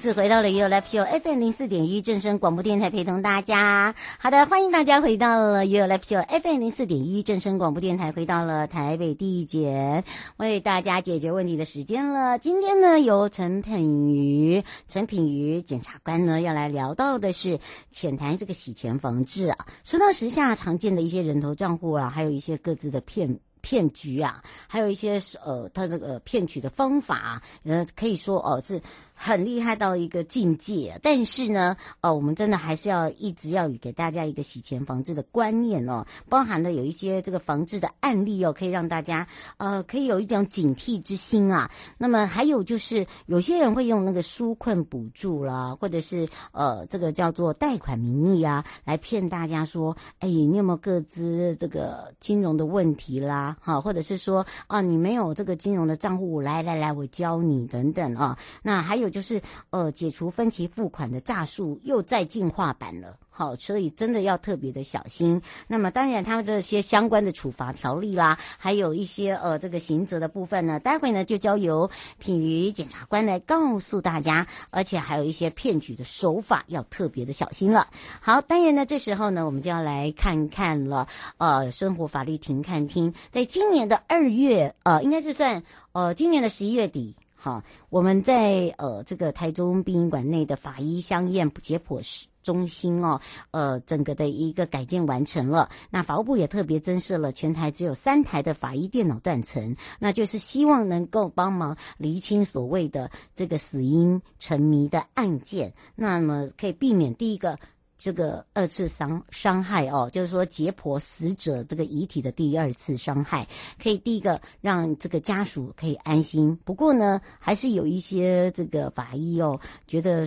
次回到了 YOYO Live Show FM 零四点一正声广播电台，陪同大家。好的，欢迎大家回到了 YOYO Live Show FM 零四点一正声广播电台，回到了台北地检，为大家解决问题的时间了。今天呢，由陈品瑜、陈品瑜检察官呢要来聊到的是浅谈这个洗钱防治啊。说到时下常见的一些人头账户啊，还有一些各自的骗骗局啊，还有一些呃，他这个骗取的方法，呃，可以说哦、是。很厉害到一个境界，但是呢，呃，我们真的还是要一直要给大家一个洗钱防治的观念哦，包含了有一些这个防治的案例哦，可以让大家呃可以有一点警惕之心啊。那么还有就是有些人会用那个纾困补助啦，或者是呃这个叫做贷款名义啊，来骗大家说，哎，你有没有个资这个金融的问题啦？哈，或者是说啊，你没有这个金融的账户，来来来，我教你等等啊。那还有。就是呃，解除分期付款的诈术又再进化版了，好，所以真的要特别的小心。那么当然，他们这些相关的处罚条例啦，还有一些呃这个刑责的部分呢，待会呢就交由品妤检察官来告诉大家，而且还有一些骗局的手法要特别的小心了。好，当然呢，这时候呢，我们就要来看看了，呃，生活法律庭看厅，在今年的二月，呃，应该是算呃今年的十一月底。好，我们在呃这个台中殡仪馆内的法医相验解剖室中心哦，呃整个的一个改建完成了。那法务部也特别增设了全台只有三台的法医电脑断层，那就是希望能够帮忙厘清所谓的这个死因成谜的案件，那么可以避免第一个。这个二次伤伤害哦，就是说解剖死者这个遗体的第二次伤害，可以第一个让这个家属可以安心。不过呢，还是有一些这个法医哦，觉得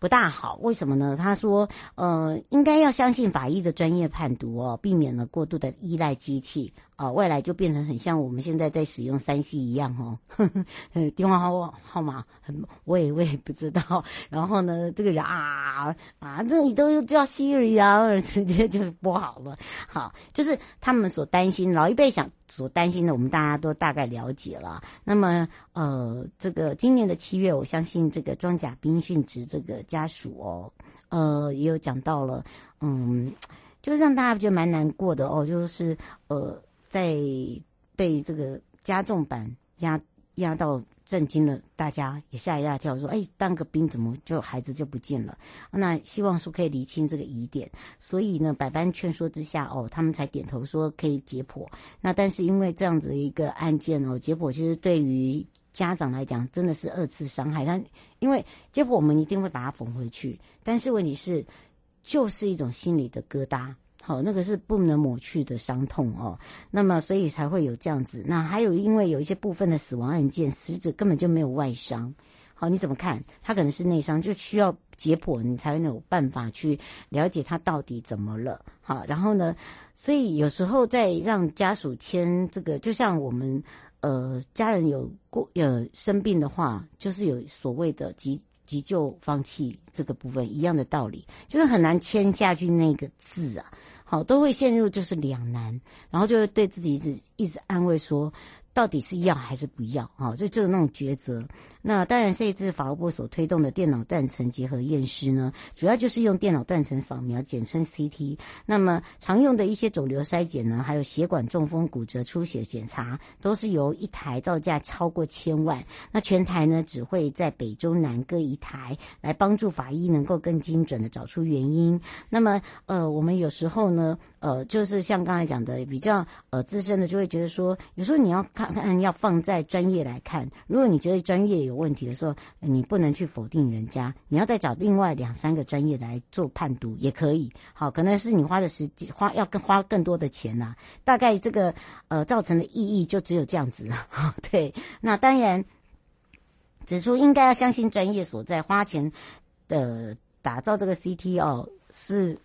不大好。为什么呢？他说，呃，应该要相信法医的专业判读哦，避免了过度的依赖机器。啊、未来就变成很像我们现在在使用三 C 一样哦，呵 呵电话号号码很，我也我也不知道。然后呢，这个人啊啊，这你都叫 Siri 啊，直接就不好了。好，就是他们所担心，老一辈想所担心的，我们大家都大概了解了。那么，呃，这个今年的七月，我相信这个装甲兵殉职这个家属哦，呃，也有讲到了，嗯，就让大家觉得蛮难过的哦，就是呃。在被这个加重版压压到震惊了，大家也吓一大跳，说：“哎，当个兵怎么就孩子就不见了？”那希望说可以厘清这个疑点，所以呢，百般劝说之下，哦，他们才点头说可以解剖。那但是因为这样子一个案件哦，解剖其实对于家长来讲真的是二次伤害。但因为解剖我们一定会把它缝回去，但是问题是就是一种心理的疙瘩。好，那个是不能抹去的伤痛哦。那么，所以才会有这样子。那还有，因为有一些部分的死亡案件，死者根本就没有外伤。好，你怎么看？他可能是内伤，就需要解剖，你才能有办法去了解他到底怎么了。好，然后呢，所以有时候在让家属签这个，就像我们呃家人有过呃生病的话，就是有所谓的急。急救放弃这个部分一样的道理，就是很难签下去那个字啊，好，都会陷入就是两难，然后就会对自己一直一直安慰说，到底是要还是不要啊？就就是那种抉择。那当然，这一次法务部所推动的电脑断层结合验尸呢，主要就是用电脑断层扫描，简称 CT。那么常用的一些肿瘤筛检呢，还有血管中风、骨折、出血检查，都是由一台造价超过千万。那全台呢，只会在北中南各一台，来帮助法医能够更精准的找出原因。那么，呃，我们有时候呢，呃，就是像刚才讲的，比较呃资深的就会觉得说，有时候你要看看，要放在专业来看。如果你觉得专业有问题的时候，你不能去否定人家，你要再找另外两三个专业来做判读也可以。好，可能是你花的时间花要更花更多的钱呐、啊。大概这个呃造成的意义就只有这样子。对，那当然指出应该要相信专业所在，花钱的打造这个 CT 哦是。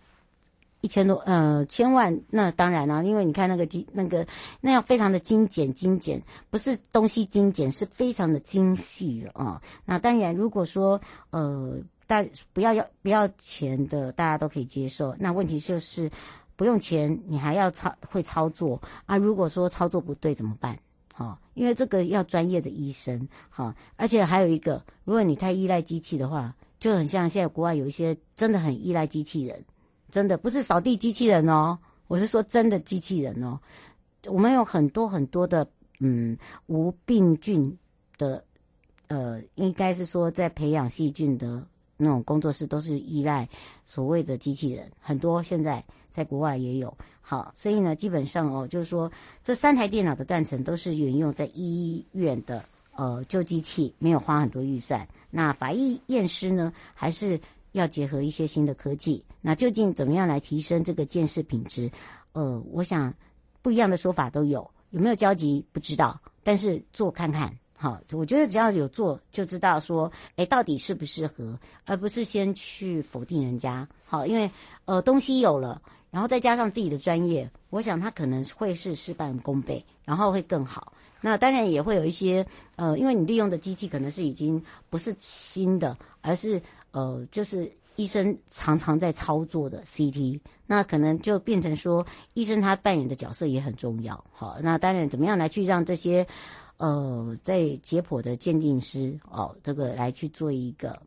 一千多呃千万，那当然了，因为你看那个精那个那样非常的精简精简，不是东西精简，是非常的精细的啊、哦。那当然，如果说呃大不要要不要钱的，大家都可以接受。那问题就是不用钱，你还要操会操作啊？如果说操作不对怎么办？好、因为这个要专业的医生好、而且还有一个，如果你太依赖机器的话，就很像现在国外有一些真的很依赖机器人。真的不是扫地机器人哦，我是说真的机器人哦。我们有很多很多的嗯无病菌的呃，应该是说在培养细菌的那种工作室都是依赖所谓的机器人，很多现在在国外也有。好，所以呢，基本上哦，就是说这三台电脑的断层都是沿用在医院的呃旧机器，没有花很多预算。那法医验尸呢，还是要结合一些新的科技。那究竟怎么样来提升这个鉴识品质？呃，我想不一样的说法都有，有没有交集不知道，但是做看看，好，我觉得只要有做就知道说，诶，到底适不适合，而不是先去否定人家。好，因为呃东西有了，然后再加上自己的专业，我想他可能会是事半功倍，然后会更好。那当然也会有一些呃，因为你利用的机器可能是已经不是新的，而是呃，就是。医生常常在操作的 CT，那可能就变成说，医生他扮演的角色也很重要。好，那当然怎么样来去让这些，呃，在解剖的鉴定师哦，这个来去做一个，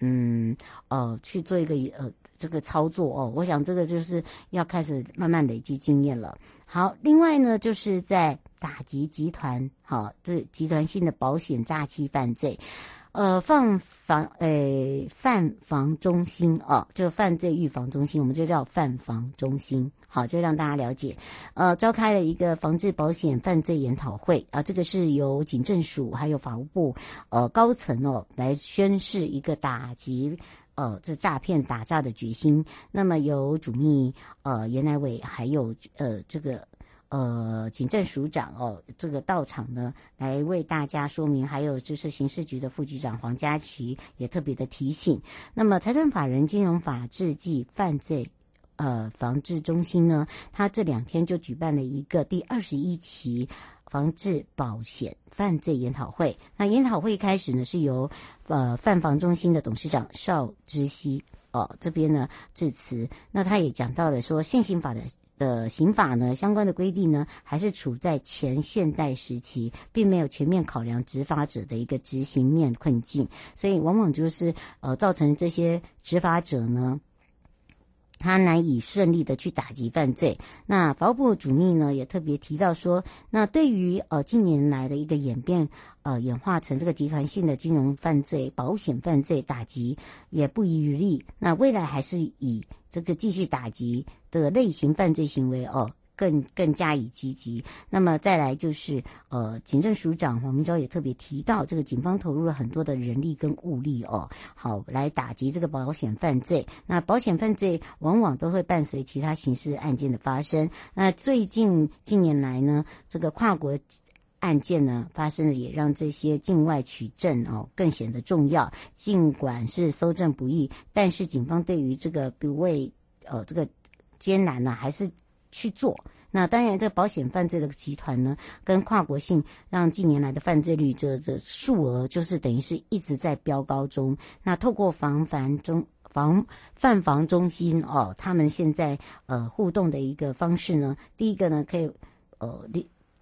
嗯，呃，去做一个呃这个操作哦，我想这个就是要开始慢慢累积经验了。好，另外呢，就是在打击集团，好，这集团性的保险诈欺犯罪。呃，犯防诶，犯防中心哦，就犯罪预防中心，我们就叫犯防中心。好，就让大家了解。呃，召开了一个防治保险犯罪研讨会啊，这个是由警政署还有法务部呃高层哦来宣示一个打击呃这诈骗打诈的决心。那么由主秘呃严乃伟还有呃这个。呃，警政署长哦，这个到场呢，来为大家说明。还有就是刑事局的副局长黄家琪也特别的提醒。那么，财团法人金融法治暨犯罪呃防治中心呢，他这两天就举办了一个第二十一期防治保险犯罪研讨会。那研讨会开始呢，是由呃犯防中心的董事长邵之熙哦这边呢致辞。那他也讲到了说现行法的。的刑法呢，相关的规定呢，还是处在前现代时期，并没有全面考量执法者的一个执行面困境，所以往往就是呃，造成这些执法者呢，他难以顺利的去打击犯罪。那法务部主秘呢，也特别提到说，那对于呃近年来的一个演变，呃演化成这个集团性的金融犯罪、保险犯罪打击也不遗余力。那未来还是以这个继续打击的类型犯罪行为哦。更更加以积极。那么再来就是，呃，警政署长黄明昭也特别提到，这个警方投入了很多的人力跟物力哦，好来打击这个保险犯罪。那保险犯罪往往都会伴随其他刑事案件的发生。那最近近年来呢，这个跨国案件呢发生了，也让这些境外取证哦更显得重要。尽管是搜证不易，但是警方对于这个不畏呃这个艰难呢，还是。去做，那当然，这保险犯罪的集团呢，跟跨国性，让近年来的犯罪率这这数额，就是等于是一直在飙高中。那透过防范中防犯防中心哦，他们现在呃互动的一个方式呢，第一个呢可以呃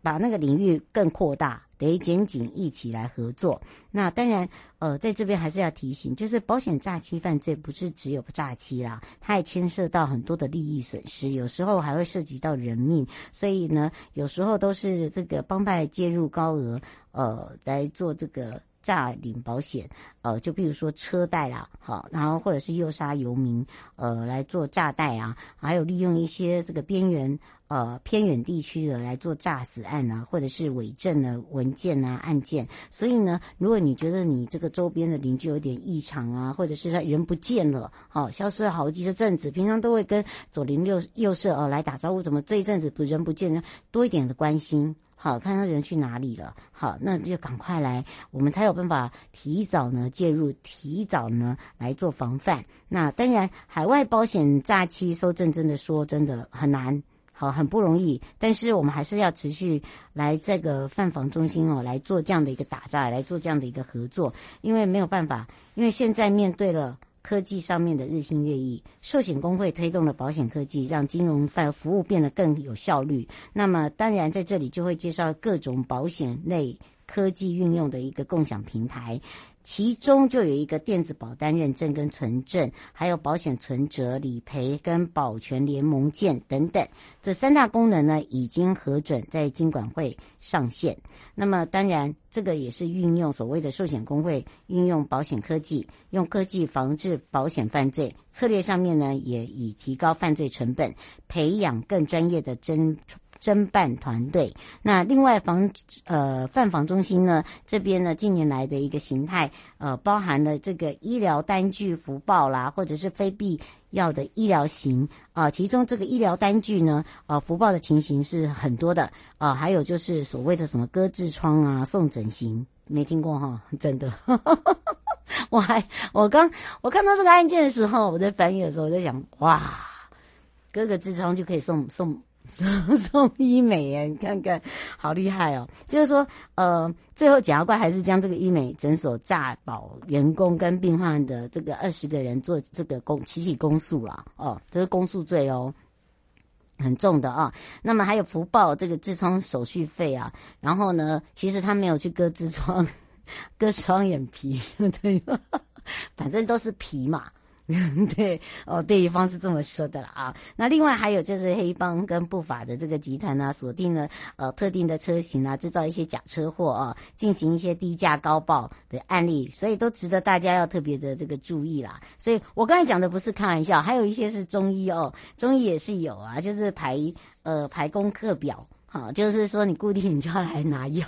把那个领域更扩大，得紧紧一起来合作。那当然，呃，在这边还是要提醒，就是保险诈欺犯罪不是只有诈欺啦，它也牵涉到很多的利益损失，有时候还会涉及到人命。所以呢，有时候都是这个帮派介入高额，呃，来做这个。诈领保险，呃，就比如说车贷啦，好，然后或者是诱杀游民，呃，来做诈贷啊，还有利用一些这个边缘呃偏远地区的来做诈死案啊，或者是伪证的文件啊案件。所以呢，如果你觉得你这个周边的邻居有点异常啊，或者是他人不见了，好，消失了好几阵子，平常都会跟左邻右右舍哦来打招呼，怎么这一阵子不人不见呢？多一点的关心。好，看他人去哪里了。好，那就赶快来，我们才有办法提早呢介入，提早呢来做防范。那当然，海外保险诈欺搜证真的说真的很难，好，很不容易。但是我们还是要持续来这个犯防中心哦来做这样的一个打诈，来做这样的一个合作，因为没有办法，因为现在面对了。科技上面的日新月异，寿险工会推动了保险科技，让金融范服务变得更有效率。那么，当然在这里就会介绍各种保险类科技运用的一个共享平台。其中就有一个电子保单认证跟存证，还有保险存折、理赔跟保全联盟件等等，这三大功能呢，已经核准在金管会上线。那么当然，这个也是运用所谓的寿险工会运用保险科技，用科技防治保险犯罪策略上面呢，也以提高犯罪成本，培养更专业的侦。侦办团队，那另外防呃犯防中心呢，这边呢近年来的一个形态，呃包含了这个医疗单据福报啦，或者是非必要的医疗型啊、其中这个医疗单据呢，呃福报的情形是很多的啊、呃，还有就是所谓的什么割痔疮啊、送整形，没听过哈，真的，我还我刚我看到这个案件的时候，我在翻译的时候我在想，哇，割个痔疮就可以送送。送 送医美耶，你看看，好厉害哦！就是说，呃，最后检察官还是将这个医美诊所诈保员工跟病患的这个二十个人做这个公集体公诉了哦，这是公诉罪哦，很重的啊、那么还有福报这个痔疮手续费啊，然后呢，其实他没有去割痔疮，割双眼皮，对，反正都是皮嘛。对哦，对方是这么说的了啊。那另外还有就是黑帮跟不法的这个集团呢，锁定了呃特定的车型啊，制造一些假车祸啊，进行一些低价高报的案例，所以都值得大家要特别的这个注意啦。所以我刚才讲的不是开玩笑，还有一些是中医哦，中医也是有啊，就是排呃排功课表。好，就是说你固定 你就要来拿药，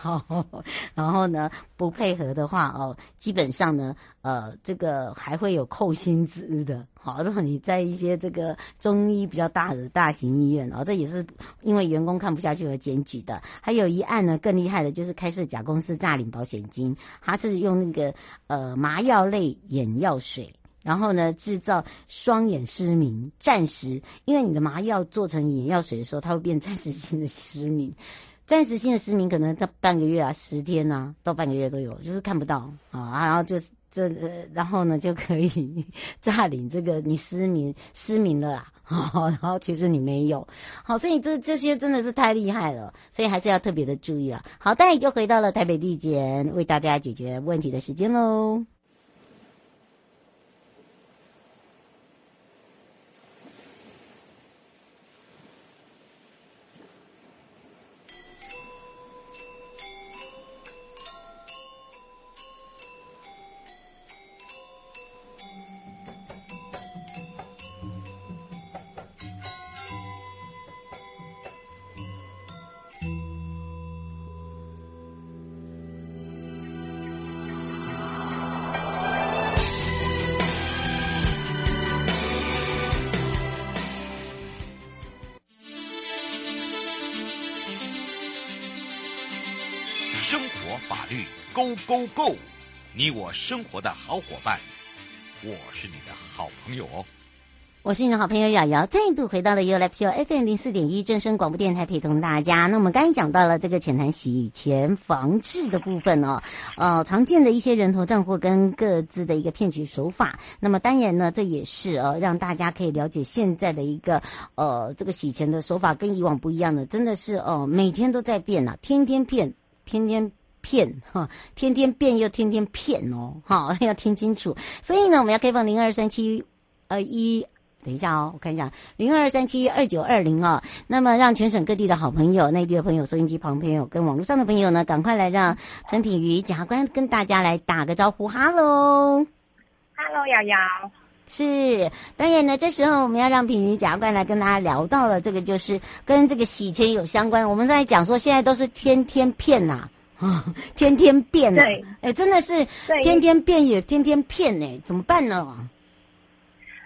然后呢不配合的话哦，基本上呢，呃，这个还会有扣薪资的。好，如果你在一些这个中医比较大的大型医院哦，这也是因为员工看不下去而检举的。还有一案呢，更厉害的就是开设假公司诈领保险金，他是用那个呃麻药类眼药水。然后呢，制造双眼失明，暂时，因为你的麻药做成眼药水的时候，它会变暂时性的失明，暂时性的失明可能到半个月啊，十天啊，到半个月都有，就是看不到。啊，然后就这，然后呢就可以 诈领这个你失明失明了啦，然后其实你没有，好，所以这这些真的是太厉害了，所以还是要特别的注意啊。好，待会就回到了台北地检为大家解决问题的时间喽。生活法律 Go Go，Go，你我生活的好伙伴，我是你的好朋友哦。我是你的好朋友瑶瑶，再度回到了 U Life Show FM 零四点一正声广播电台，陪同大家。那我们刚才讲到了这个浅谈洗钱防治的部分哦，呃，常见的一些人头账户跟各自的一个骗取手法。那么当然呢，这也是呃让大家可以了解现在的一个呃这个洗钱的手法跟以往不一样的，真的是哦、呃、每天都在变呐、啊，天天骗，天天骗哈，天天变又天天骗哦，哈，要听清楚。所以呢，我们要开放零二三七二一。等一下哦，我看一下零二三七二九二零哦。那么让全省各地的好朋友、内地的朋友、收音机旁朋友跟网络上的朋友呢，赶快来让陈品瑜检察官跟大家来打个招呼。哈喽，哈喽，瑶瑶。是，当然呢，这时候我们要让品妤检察官来跟大家聊到了这个，就是跟这个洗钱有相关。我们在讲说，现在都是天天骗呐，啊，天天变呐，对，哎，真的是天天变也天天骗哎，怎么办呢？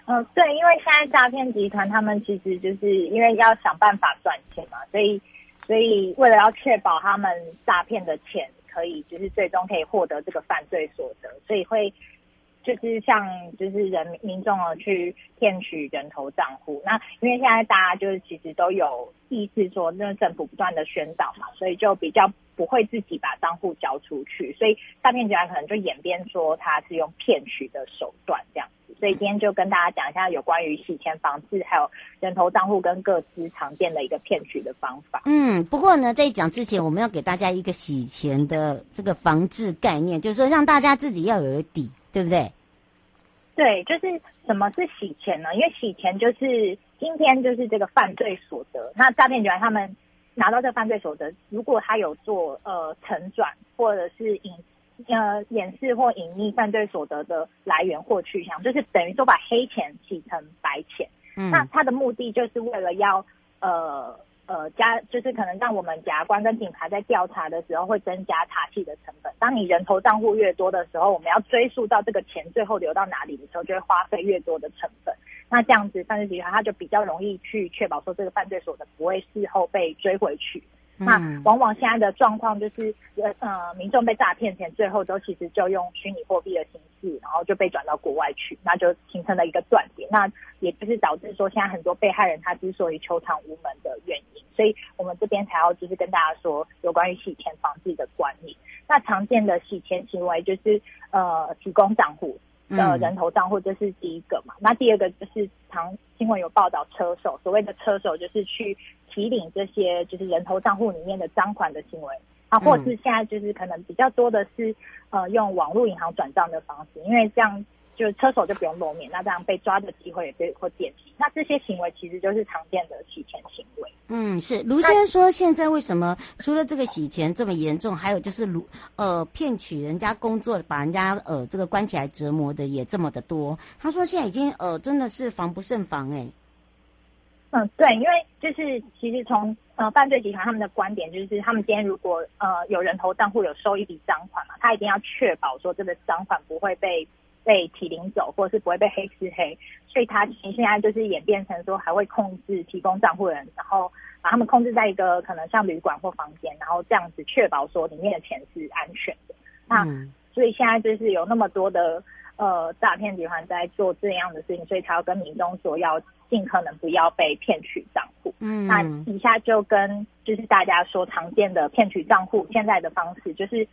嗯，对，因为现在诈骗集团他们其实就是因为要想办法赚钱嘛，所以所以为了要确保他们诈骗的钱可以就是最终可以获得这个犯罪所得，所以会就是像就是人民众啊去骗取人头账户。那因为现在大家就是其实都有意识说，那政府不断的宣导嘛，所以就比较不会自己把账户交出去，所以诈骗集团可能就演变说他是用骗取的手段这样子。所以今天就跟大家讲一下有关于洗钱防治，还有人头账户跟各资常见的一个骗取的方法。嗯，不过呢，在讲之前，我们要给大家一个洗钱的这个防治概念，就是说让大家自己要有底，对不对？对，就是什么是洗钱呢？因为洗钱就是今天就是这个犯罪所得。那诈骗集团他们拿到这个犯罪所得，如果他有做呃承转或者是隐。呃，掩饰或隐匿犯罪所得的来源或去向，就是等于说把黑钱洗成白钱。嗯，那他的目的就是为了要呃呃加，就是可能让我们检察官跟警察在调查的时候会增加查缉的成本。当你人头账户越多的时候，我们要追溯到这个钱最后流到哪里的时候，就会花费越多的成本。那这样子犯罪集团他就比较容易去确保说这个犯罪所得不会事后被追回去。那往往现在的状况就是，呃呃，民众被诈骗钱，最后都其实就用虚拟货币的形式，然后就被转到国外去，那就形成了一个断点。那也就是导致说，现在很多被害人他之所以求偿无门的原因。所以我们这边才要就是跟大家说，有关于洗钱防治的观念。那常见的洗钱行为就是，呃，提供账户的人头账户，这是第一个嘛。那第二个就是常新闻有报道车手，所谓的车手就是去。提领这些就是人头账户里面的赃款的行为啊，或者是现在就是可能比较多的是呃用网络银行转账的方式，因为这样就是车手就不用露面，那这样被抓的机会也被会减低。那这些行为其实就是常见的洗钱行为。嗯，是卢先生说，现在为什么除了这个洗钱这么严重，还有就是卢呃骗取人家工作，把人家呃这个关起来折磨的也这么的多。他说现在已经呃真的是防不胜防哎、欸。嗯，对，因为就是其实从呃犯罪集团他们的观点，就是他们今天如果呃有人头账户有收一笔赃款嘛，他一定要确保说这个赃款不会被被提领走，或者是不会被黑吃黑，所以他其实现在就是演变成说还会控制提供账户人，然后把他们控制在一个可能像旅馆或房间，然后这样子确保说里面的钱是安全的。那、嗯、所以现在就是有那么多的呃诈骗集团在做这样的事情，所以才要跟民众说要。尽可能不要被骗取账户。嗯，那以下就跟就是大家说常见的骗取账户现在的方式，就是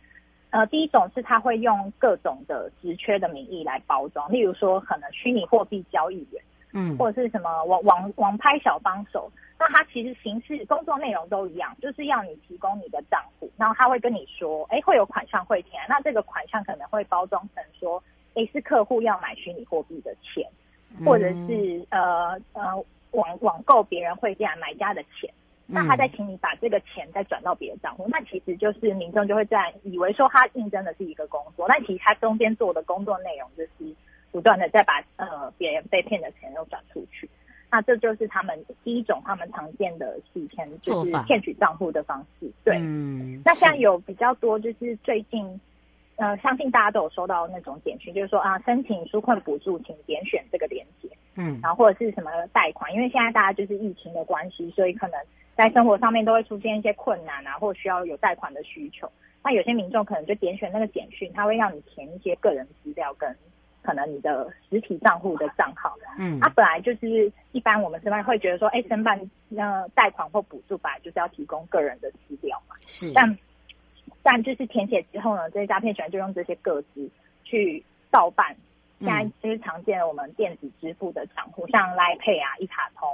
呃，第一种是他会用各种的职缺的名义来包装，例如说可能虚拟货币交易员，嗯，或者是什么网网网拍小帮手。那他其实形式工作内容都一样，就是要你提供你的账户，然后他会跟你说，哎，会有款项汇填，那这个款项可能会包装成说，哎，是客户要买虚拟货币的钱。或者是呃呃网网购别人汇进来买家的钱，那他再请你把这个钱再转到别的账户，那其实就是民众就会在以为说他应征的是一个工作，但其实他中间做的工作内容就是不断的在把呃别人被骗的钱又转出去，那这就是他们第一种他们常见的洗钱就是骗取账户的方式。对，嗯，那现在有比较多就是最近。呃，相信大家都有收到那种简讯，就是说啊，申请纾困补助，请点选这个链接。嗯，然后或者是什么贷款，因为现在大家就是疫情的关系，所以可能在生活上面都会出现一些困难啊，或需要有贷款的需求。那有些民众可能就点选那个简讯，他会让你填一些个人资料跟可能你的实体账户的账号。嗯，它、啊、本来就是一般我们申办会觉得说，哎，申办呃贷款或补助本来就是要提供个人的资料嘛。是，但但就是填写之后呢，这些诈骗集团就用这些个资去盗办。现在就是常见的我们电子支付的账户，像 Line Pay 啊、一卡通，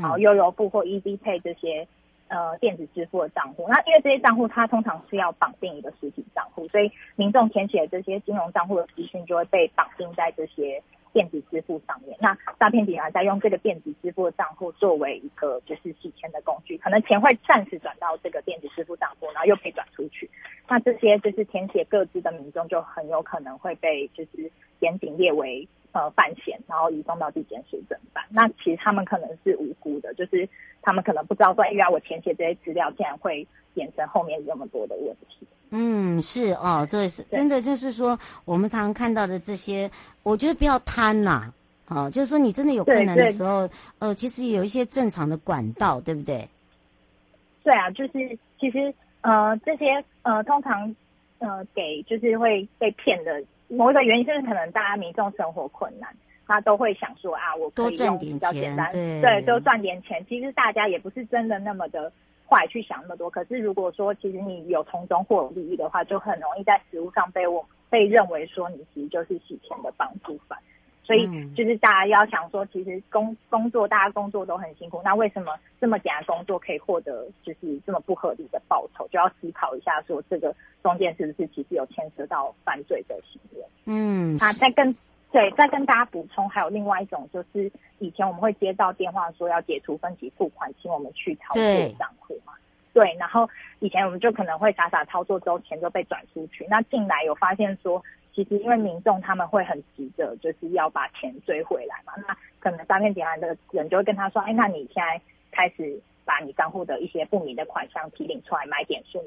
然后悠游付或 Easy Pay 这些呃电子支付的账户。那因为这些账户它通常是要绑定一个实体账户，所以民众填写这些金融账户的资讯就会被绑定在这些。电子支付上面，那诈骗集团在用这个电子支付的账户作为一个就是洗钱的工具，可能钱会暂时转到这个电子支付账户，然后又可以转出去。那这些就是填写各资的民众就很有可能会被就是严警列为呃犯嫌，然后移送到地检署侦办。那其实他们可能是无辜的，就是他们可能不知道说，哎呀我填写这些资料，竟然会衍生后面这么多的问题。嗯，是哦，这是真的，就是说我们常常看到的这些，我觉得不要贪呐，哦，就是说你真的有困难的时候，呃，其实有一些正常的管道，对不对？对啊，就是其实呃这些呃通常呃给就是会被骗的某一个原因，就是可能大家民众生活困难，他都会想说啊，我可以用比较简单，对，对，多赚点钱。其实大家也不是真的那么的。坏去想那么多，可是如果说其实你有从中获利益的话，就很容易在实务上被我被认为说你其实就是洗钱的帮助犯。所以就是大家要想说，其实工工作大家工作都很辛苦，那为什么这么简单工作可以获得就是这么不合理的报酬？就要思考一下，说这个中间是不是其实有牵涉到犯罪的行为？嗯，啊在跟。对，再跟大家补充，还有另外一种，就是以前我们会接到电话说要解除分期付款，请我们去操作账户嘛。对，然后以前我们就可能会傻傻操作之后，钱就被转出去。那进来有发现说，其实因为民众他们会很急着，就是要把钱追回来嘛。那可能诈骗集团的人就会跟他说：“哎，那你现在开始把你账户的一些不明的款项提领出来买点数。”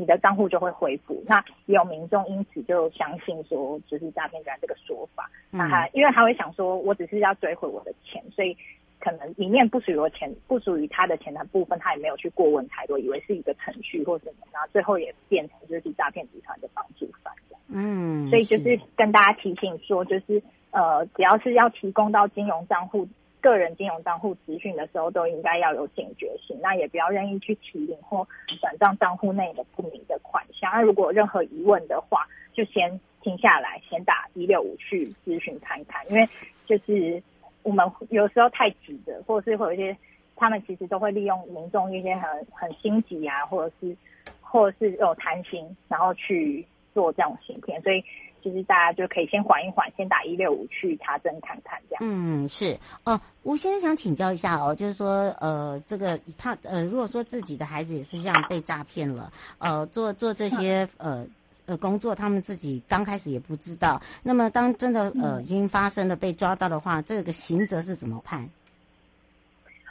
你的账户就会恢复，那也有民众因此就相信说，就是诈骗集团这个说法。嗯、那他因为他会想说，我只是要追回我的钱，所以可能里面不属于我钱，不属于他的钱的部分，他也没有去过问太多，以为是一个程序或什么，然后最后也变成就是诈骗集团的帮助犯这样。嗯，所以就是跟大家提醒说，就是呃，只要是要提供到金融账户。个人金融账户资讯的时候，都应该要有警觉性，那也不要任意去提领或转账账户内的不明的款项。那如果任何疑问的话，就先停下来，先打一六五去咨询看看。因为就是我们有时候太急的，或者是会有一些他们其实都会利用民众一些很很心急啊，或者是或者是有贪心，然后去做这种行骗，所以。就是大家就可以先缓一缓，先打一六五去查证看看这样。嗯，是哦。吴先生想请教一下哦，就是说呃，这个他呃，如果说自己的孩子也是这样被诈骗了，呃，做做这些呃呃工作，他们自己刚开始也不知道。那么当真的呃已经发生了被抓到的话，这个刑责是怎么判？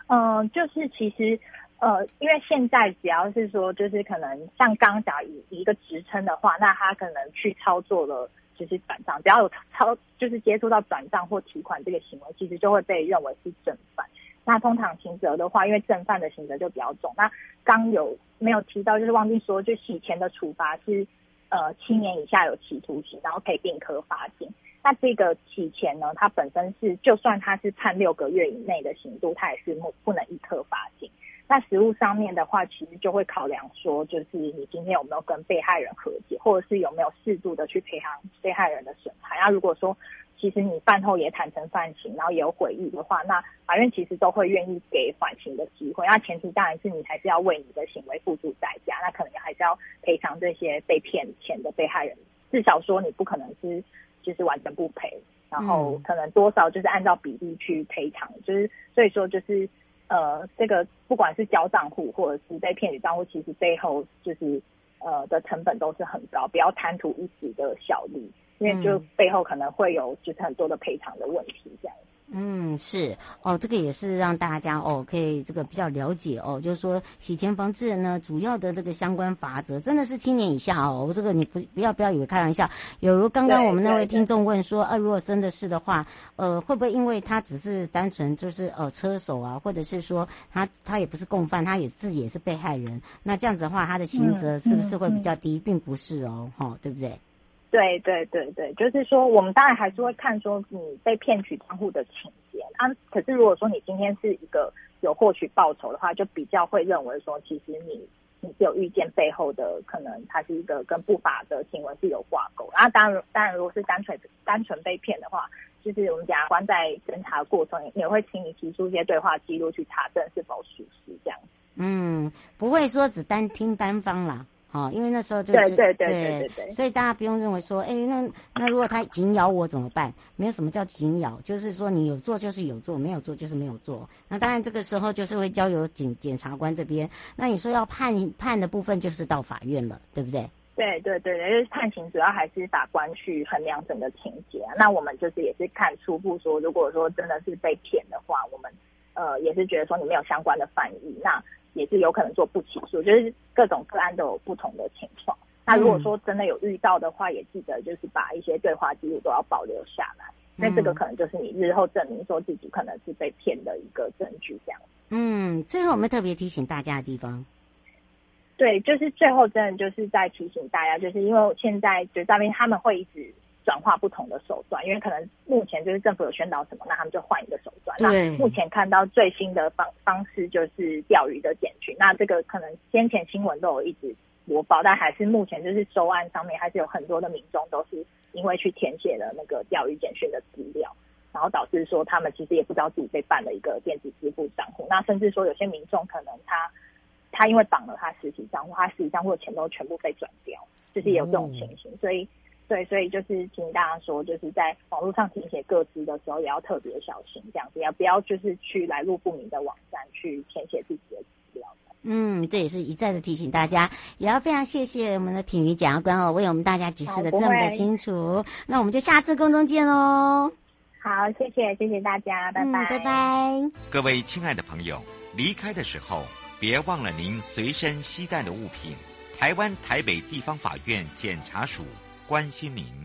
嗯、呃，就是其实呃，因为现在只要是说，就是可能像刚讲以一个职称的话，那他可能去操作了。就是转账，只要有操，就是接触到转账或提款这个行为，其实就会被认为是正犯。那通常刑责的话，因为正犯的刑责就比较重。那刚有没有提到，就是忘记说，就洗钱的处罚是呃七年以下有期徒刑，然后可以并科罚金。那这个洗钱呢，它本身是就算它是判六个月以内的刑度，它也是不不能一科罚金。那实务上面的话，其实就会考量说，就是你今天有没有跟被害人和解，或者是有没有适度的去赔偿被害人的损害。那如果说其实你饭后也坦诚犯行，然后也有悔意的话，那法院其实都会愿意给缓刑的机会。那前提当然是你还是要为你的行为付出代价，那可能还是要赔偿这些被骗钱的被害人，至少说你不可能是就是完全不赔，然后可能多少就是按照比例去赔偿，就是所以说就是。呃，这个不管是交账户或者是被骗取账户，其实背后就是呃的成本都是很高，不要贪图一时的小利，因为就背后可能会有就是很多的赔偿的问题这样。嗯，是哦，这个也是让大家哦可以这个比较了解哦，就是说洗钱防治呢，主要的这个相关法则真的是七年以下哦，这个你不不要不要以为开玩笑。有如刚刚我们那位听众问说，啊，如果真的是的话，呃，会不会因为他只是单纯就是呃车手啊，或者是说他他也不是共犯，他也自己也是被害人，那这样子的话，他的刑责是不是会比较低？嗯嗯、并不是哦，哈、哦，对不对？对对对对，就是说，我们当然还是会看说你被骗取账户的情节啊。可是如果说你今天是一个有获取报酬的话，就比较会认为说，其实你你是有预见背后的可能，它是一个跟不法的行为是有挂钩。啊，当然当然，如果是单纯单纯被骗的话，就是我们检察官在侦查过程也会请你提出一些对话记录去查证是否属实这样。嗯，不会说只单听单方啦。好，因为那时候就对对对对对，对，对，所以大家不用认为说，哎，那那如果他紧咬我怎么办？没有什么叫紧咬，就是说你有做就是有做，没有做就是没有做。那当然这个时候就是会交由检检察官这边。那你说要判判的部分就是到法院了，对不对？对对对对，因为判刑主要还是法官去衡量整个情节啊。那我们就是也是看初步说，如果说真的是被骗的话，我们呃也是觉得说你没有相关的犯意，那。也是有可能做不起诉，就是各种个案都有不同的情况。那如果说真的有遇到的话，也记得就是把一些对话记录都要保留下来，那这个可能就是你日后证明说自己可能是被骗的一个证据。这样。嗯，最后我们特别提醒大家的地方，对，就是最后真的就是在提醒大家，就是因为现在就那边他们会一直。转化不同的手段，因为可能目前就是政府有宣导什么，那他们就换一个手段。那目前看到最新的方方式就是钓鱼的简讯，那这个可能先前新闻都有一直播报，但还是目前就是收案上面还是有很多的民众都是因为去填写了那个钓鱼简讯的资料，然后导致说他们其实也不知道自己被办了一个电子支付账户，那甚至说有些民众可能他他因为绑了他实体账户，他实体账户的钱都全部被转掉，就是也有这种情形，所以。对，所以就是请大家说，就是在网络上填写各自的时候，也要特别小心，这样子，要不要就是去来路不明的网站去填写自己的资料。嗯，这也是一再的提醒大家，也要非常谢谢我们的品瑜检察官哦，为我们大家解释的这么的清楚。那我们就下次空中见喽。好，谢谢，谢谢大家，拜拜，嗯，拜拜。各位亲爱的朋友，离开的时候别忘了您随身携带的物品。台湾台北地方法院检察署。关心您。